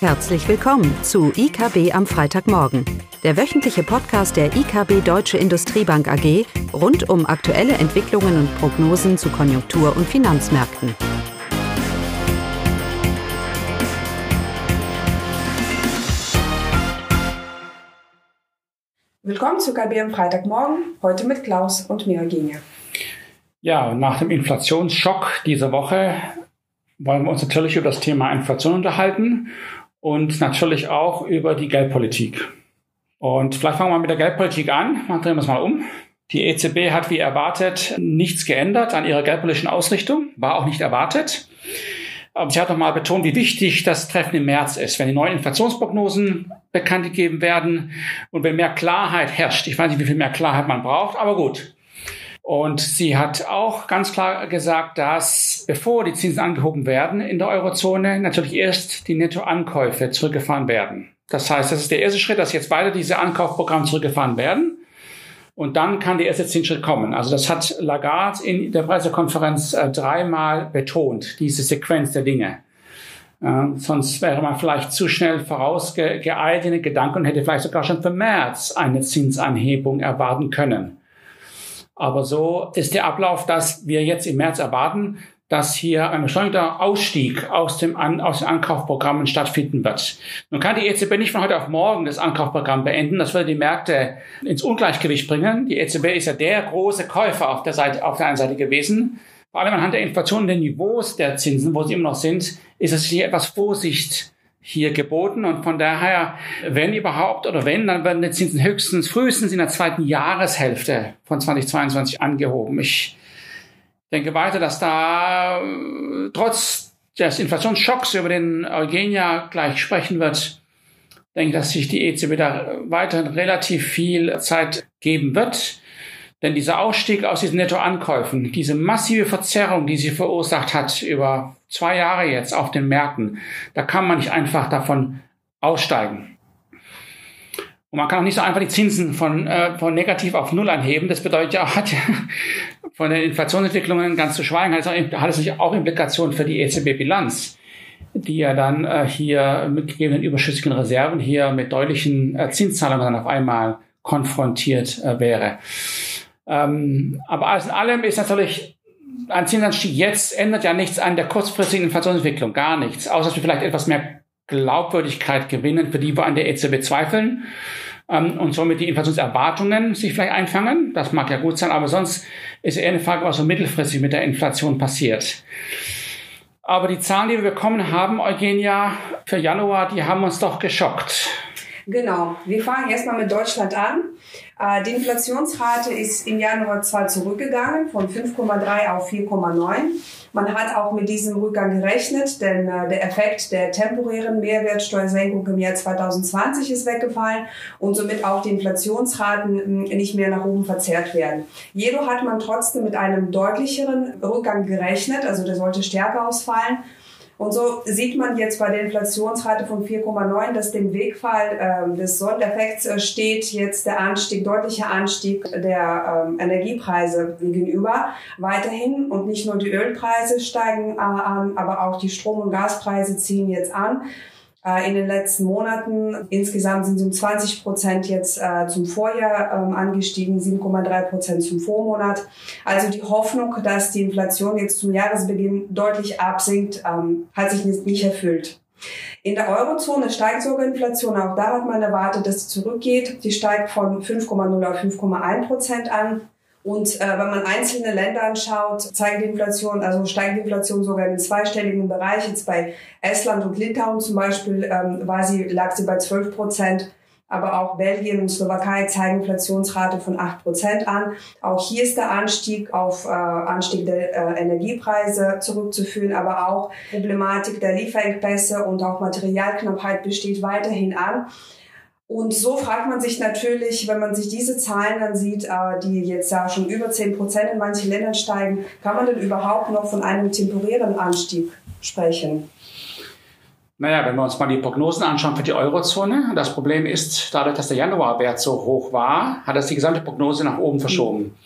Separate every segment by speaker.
Speaker 1: Herzlich willkommen zu IKB am Freitagmorgen, der wöchentliche Podcast der IKB Deutsche Industriebank AG rund um aktuelle Entwicklungen und Prognosen zu Konjunktur- und Finanzmärkten.
Speaker 2: Willkommen zu IKB am Freitagmorgen, heute mit Klaus und mir, Eugenia.
Speaker 3: Ja, nach dem Inflationsschock dieser Woche wollen wir uns natürlich über das Thema Inflation unterhalten und natürlich auch über die Geldpolitik. Und vielleicht fangen wir mit der Geldpolitik an. Dann drehen wir es mal um. Die EZB hat wie erwartet nichts geändert an ihrer geldpolitischen Ausrichtung, war auch nicht erwartet. Aber sie hat nochmal betont, wie wichtig das Treffen im März ist, wenn die neuen Inflationsprognosen bekannt gegeben werden und wenn mehr Klarheit herrscht. Ich weiß nicht, wie viel mehr Klarheit man braucht, aber gut. Und sie hat auch ganz klar gesagt, dass bevor die Zinsen angehoben werden in der Eurozone, natürlich erst die Nettoankäufe zurückgefahren werden. Das heißt, das ist der erste Schritt, dass jetzt weiter diese Ankaufprogramme zurückgefahren werden. Und dann kann der erste Zinsschritt kommen. Also das hat Lagarde in der Pressekonferenz äh, dreimal betont, diese Sequenz der Dinge. Äh, sonst wäre man vielleicht zu schnell vorausgeeilt in den Gedanken und hätte vielleicht sogar schon für März eine Zinsanhebung erwarten können. Aber so ist der Ablauf, dass wir jetzt im März erwarten, dass hier ein beschleunigter Ausstieg aus, dem An aus den Ankaufprogrammen stattfinden wird. Nun kann die EZB nicht von heute auf morgen das Ankaufprogramm beenden. Das würde die Märkte ins Ungleichgewicht bringen. Die EZB ist ja der große Käufer auf der, Seite, auf der einen Seite gewesen. Vor allem anhand der Inflation und den Niveaus der Zinsen, wo sie immer noch sind, ist es hier etwas Vorsicht hier geboten und von daher, wenn überhaupt oder wenn, dann werden die Zinsen höchstens frühestens in der zweiten Jahreshälfte von 2022 angehoben. Ich denke weiter, dass da äh, trotz des Inflationsschocks, über den Eugenia gleich sprechen wird, denke ich, dass sich die EZB da weiterhin relativ viel Zeit geben wird. Denn dieser Ausstieg aus diesen Nettoankäufen, diese massive Verzerrung, die sie verursacht hat über zwei Jahre jetzt auf den Märkten, da kann man nicht einfach davon aussteigen. Und man kann auch nicht so einfach die Zinsen von, äh, von negativ auf null anheben. Das bedeutet ja, hat ja von den Inflationsentwicklungen ganz zu schweigen, hat es, auch, hat es natürlich auch Implikationen für die EZB-Bilanz, die ja dann äh, hier mit gegebenen überschüssigen Reserven hier mit deutlichen äh, Zinszahlungen dann auf einmal konfrontiert äh, wäre. Ähm, aber alles in allem ist natürlich ein Zinsanstieg jetzt ändert ja nichts an der kurzfristigen Inflationsentwicklung, gar nichts, außer dass wir vielleicht etwas mehr Glaubwürdigkeit gewinnen, für die wir an der EZB zweifeln ähm, und somit die Inflationserwartungen sich vielleicht einfangen. Das mag ja gut sein, aber sonst ist eher eine Frage, was so mittelfristig mit der Inflation passiert. Aber die Zahlen, die wir bekommen haben, Eugenia, für Januar, die haben uns doch geschockt.
Speaker 2: Genau. Wir fangen erstmal mit Deutschland an. Äh, die Inflationsrate ist im Januar zwar zurückgegangen von 5,3 auf 4,9. Man hat auch mit diesem Rückgang gerechnet, denn äh, der Effekt der temporären Mehrwertsteuersenkung im Jahr 2020 ist weggefallen und somit auch die Inflationsraten hm, nicht mehr nach oben verzerrt werden. Jedoch hat man trotzdem mit einem deutlicheren Rückgang gerechnet, also der sollte stärker ausfallen. Und so sieht man jetzt bei der Inflationsrate von 4,9, dass dem Wegfall ähm, des Sondereffekts äh, steht jetzt der Anstieg, deutlicher Anstieg der ähm, Energiepreise gegenüber weiterhin. Und nicht nur die Ölpreise steigen äh, an, aber auch die Strom- und Gaspreise ziehen jetzt an. Äh, in den letzten Monaten. Insgesamt sind sie um 20 Prozent jetzt äh, zum Vorjahr ähm, angestiegen, 7,3 Prozent zum Vormonat. Also die Hoffnung, dass die Inflation jetzt zum Jahresbeginn deutlich absinkt, ähm, hat sich nicht erfüllt. In der Eurozone steigt sogar Inflation. Auch da hat man erwartet, dass sie zurückgeht. Die steigt von 5,0 auf 5,1 Prozent an. Und äh, wenn man einzelne Länder anschaut, zeigt die Inflation, also steigt die Inflation sogar in den zweistelligen Bereich. Jetzt bei Estland und Litauen zum Beispiel ähm, war sie, lag sie bei 12 Prozent. Aber auch Belgien und Slowakei zeigen Inflationsrate von 8 Prozent an. Auch hier ist der Anstieg auf äh, Anstieg der äh, Energiepreise zurückzuführen, aber auch Problematik der Lieferengpässe und auch Materialknappheit besteht weiterhin an. Und so fragt man sich natürlich, wenn man sich diese Zahlen dann sieht, äh, die jetzt ja schon über 10 Prozent in manchen Ländern steigen, kann man denn überhaupt noch von einem temporären Anstieg sprechen?
Speaker 3: Naja, wenn wir uns mal die Prognosen anschauen für die Eurozone, das Problem ist, dadurch, dass der Januarwert so hoch war, hat das die gesamte Prognose nach oben verschoben.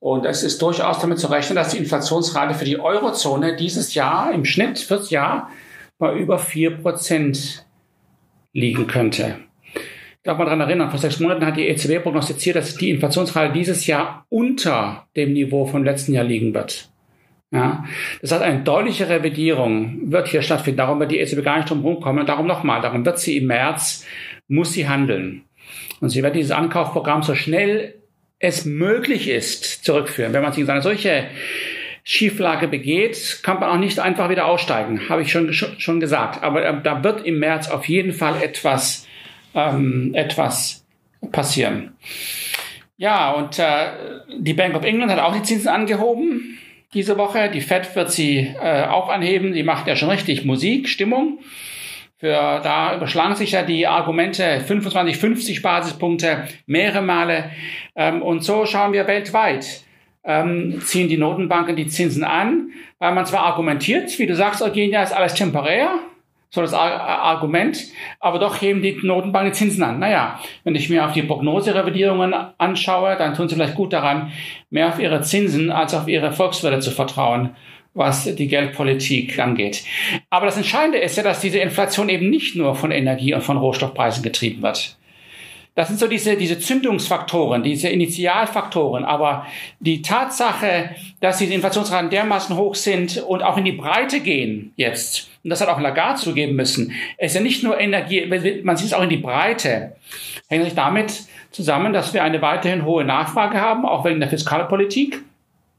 Speaker 3: Und es ist durchaus damit zu rechnen, dass die Inflationsrate für die Eurozone dieses Jahr im Schnitt fürs Jahr bei über vier Prozent liegen könnte. Darf mal daran erinnern, vor sechs Monaten hat die EZB prognostiziert, dass die Inflationsrate dieses Jahr unter dem Niveau vom letzten Jahr liegen wird. Ja, das heißt, eine deutliche Revidierung wird hier stattfinden. Darum wird die EZB gar nicht drum rumkommen. Darum nochmal, darum wird sie im März, muss sie handeln. Und sie wird dieses Ankaufprogramm so schnell es möglich ist, zurückführen. Wenn man sich in eine solche Schieflage begeht, kann man auch nicht einfach wieder aussteigen, habe ich schon, schon gesagt. Aber äh, da wird im März auf jeden Fall etwas ähm, etwas passieren. Ja, und äh, die Bank of England hat auch die Zinsen angehoben diese Woche. Die Fed wird sie äh, auch anheben. Die macht ja schon richtig Musik, Stimmung. Für, da überschlagen sich ja die Argumente 25, 50 Basispunkte mehrere Male. Ähm, und so schauen wir weltweit. Ähm, ziehen die Notenbanken die Zinsen an, weil man zwar argumentiert, wie du sagst, Eugenia, ist alles temporär, so das Argument, aber doch heben die Notenbanken die Zinsen an. Naja, wenn ich mir auf die Prognoserevidierungen anschaue, dann tun sie vielleicht gut daran, mehr auf ihre Zinsen als auf ihre Volkswirte zu vertrauen, was die Geldpolitik angeht. Aber das Entscheidende ist ja, dass diese Inflation eben nicht nur von Energie und von Rohstoffpreisen getrieben wird. Das sind so diese, diese Zündungsfaktoren, diese Initialfaktoren. Aber die Tatsache, dass diese Inflationsraten dermaßen hoch sind und auch in die Breite gehen jetzt, und das hat auch Lagarde zugeben müssen, ist ja nicht nur Energie, man sieht es auch in die Breite, hängt sich damit zusammen, dass wir eine weiterhin hohe Nachfrage haben, auch wegen der Fiskalpolitik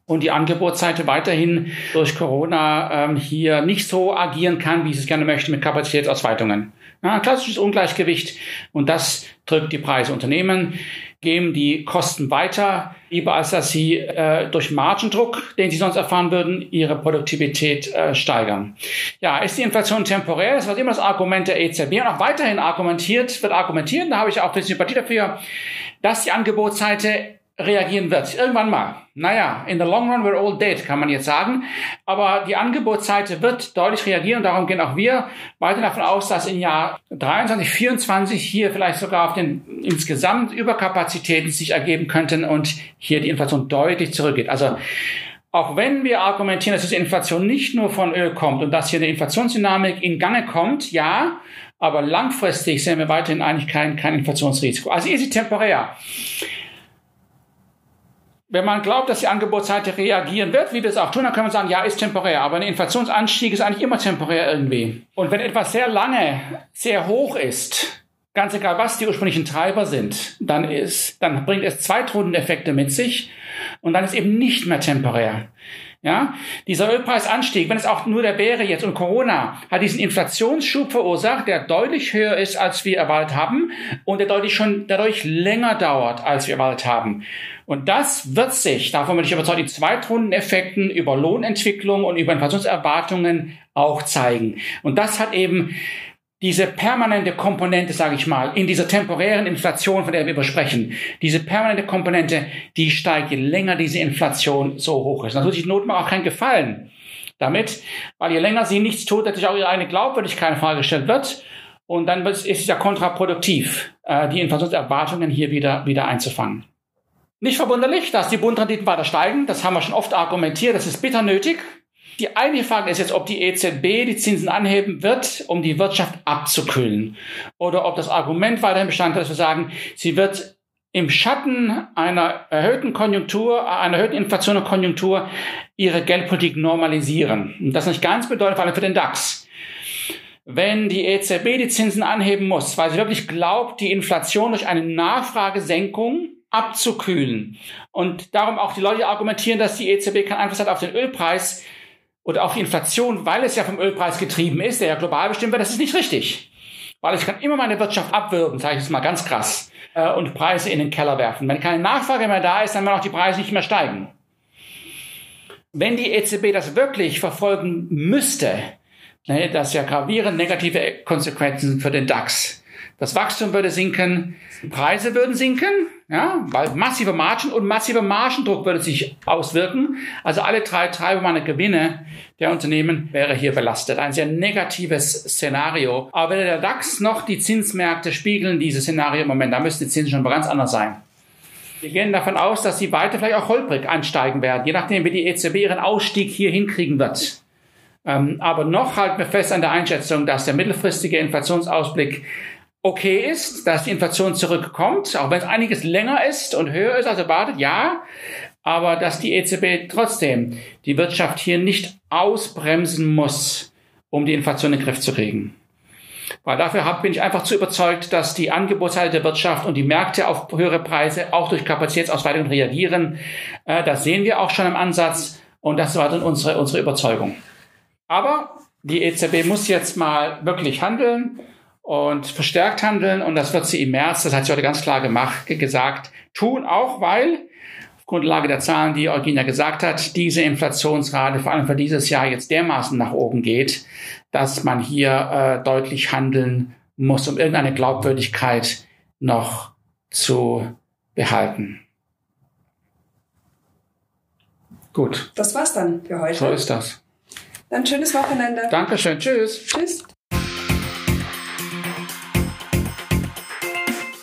Speaker 3: und die Angebotsseite weiterhin durch Corona ähm, hier nicht so agieren kann, wie sie es gerne möchte mit Kapazitätsausweitungen. Ja, ein klassisches Ungleichgewicht und das drückt die Preise. Unternehmen geben die Kosten weiter, lieber als dass sie äh, durch Margendruck, den sie sonst erfahren würden, ihre Produktivität äh, steigern. Ja, ist die Inflation temporär? Das wird immer das Argument der EZB und auch weiterhin argumentiert, wird argumentiert, da habe ich auch bisschen Sympathie dafür, dass die Angebotsseite reagieren wird. Irgendwann mal. Naja, in the long run we're all dead, kann man jetzt sagen. Aber die Angebotsseite wird deutlich reagieren und darum gehen auch wir weiter davon aus, dass im Jahr 23, 24 hier vielleicht sogar auf den insgesamt Überkapazitäten sich ergeben könnten und hier die Inflation deutlich zurückgeht. Also auch wenn wir argumentieren, dass diese Inflation nicht nur von Öl kommt und dass hier eine Inflationsdynamik in Gange kommt, ja, aber langfristig sehen wir weiterhin eigentlich kein, kein Inflationsrisiko. Also ist sie temporär wenn man glaubt, dass die Angebotsseite reagieren wird, wie wir es auch tun, dann kann man sagen, ja, ist temporär. Aber ein Inflationsanstieg ist eigentlich immer temporär irgendwie. Und wenn etwas sehr lange, sehr hoch ist, ganz egal was die ursprünglichen Treiber sind, dann ist, dann bringt es Zweitrundeneffekte mit sich und dann ist eben nicht mehr temporär. Ja, dieser Ölpreisanstieg, wenn es auch nur der wäre jetzt und Corona hat diesen Inflationsschub verursacht, der deutlich höher ist, als wir erwartet haben und der deutlich schon dadurch länger dauert, als wir erwartet haben. Und das wird sich, davon bin ich überzeugt, in Zweitrundeneffekten über Lohnentwicklung und über Inflationserwartungen auch zeigen. Und das hat eben diese permanente Komponente, sage ich mal, in dieser temporären Inflation, von der wir sprechen, diese permanente Komponente, die steigt, je länger diese Inflation so hoch ist. Natürlich Not auch keinen Gefallen damit, weil je länger sie nichts tut, natürlich auch ihre eigene Glaubwürdigkeit in Frage gestellt wird. Und dann ist es ja kontraproduktiv, äh, die Inflationserwartungen hier wieder, wieder einzufangen. Nicht verwunderlich, dass die Bundrenditen weiter steigen. Das haben wir schon oft argumentiert. Das ist bitter nötig. Die eigentliche Frage ist jetzt, ob die EZB die Zinsen anheben wird, um die Wirtschaft abzukühlen. Oder ob das Argument weiterhin Bestand hat, dass wir sagen, sie wird im Schatten einer erhöhten Konjunktur, einer erhöhten Inflation und Konjunktur ihre Geldpolitik normalisieren. Und das ist nicht ganz bedeutend, vor allem für den DAX. Wenn die EZB die Zinsen anheben muss, weil sie wirklich glaubt, die Inflation durch eine Nachfragesenkung abzukühlen. Und darum auch die Leute argumentieren, dass die EZB keinen Einfluss hat auf den Ölpreis oder auf die Inflation, weil es ja vom Ölpreis getrieben ist, der ja global bestimmt wird. Das ist nicht richtig. Weil ich kann immer meine Wirtschaft abwürgen, sage ich es mal ganz krass, äh, und Preise in den Keller werfen. Wenn keine Nachfrage mehr da ist, dann werden auch die Preise nicht mehr steigen. Wenn die EZB das wirklich verfolgen müsste, ne, das ja gravierend negative Konsequenzen für den DAX. Das Wachstum würde sinken, Preise würden sinken, ja, weil massive Margen und massiver Margendruck würde sich auswirken. Also alle drei Treiber meiner Gewinne der Unternehmen wäre hier belastet. Ein sehr negatives Szenario. Aber weder der DAX noch die Zinsmärkte spiegeln dieses Szenario im Moment. Da müssten die Zinsen schon ganz anders sein. Wir gehen davon aus, dass sie weiter vielleicht auch holprig ansteigen werden, je nachdem, wie die EZB ihren Ausstieg hier hinkriegen wird. Ähm, aber noch halten wir fest an der Einschätzung, dass der mittelfristige Inflationsausblick okay ist, dass die Inflation zurückkommt, auch wenn es einiges länger ist und höher ist als erwartet, ja, aber dass die EZB trotzdem die Wirtschaft hier nicht ausbremsen muss, um die Inflation in den Griff zu kriegen. Weil dafür bin ich einfach zu überzeugt, dass die Angebotsseite der Wirtschaft und die Märkte auf höhere Preise auch durch Kapazitätsausweitung reagieren. Äh, das sehen wir auch schon im Ansatz und das war dann unsere, unsere Überzeugung. Aber die EZB muss jetzt mal wirklich handeln und verstärkt handeln und das wird sie im März, das hat sie heute ganz klar gemacht, gesagt, tun, auch weil auf Grundlage der Zahlen, die Eugenia gesagt hat, diese Inflationsrate vor allem für dieses Jahr jetzt dermaßen nach oben geht, dass man hier äh, deutlich handeln muss, um irgendeine Glaubwürdigkeit noch zu behalten. Gut.
Speaker 2: Das war's dann für heute.
Speaker 3: So ist das.
Speaker 2: Dann schönes Wochenende.
Speaker 3: Dankeschön. Tschüss.
Speaker 2: Tschüss.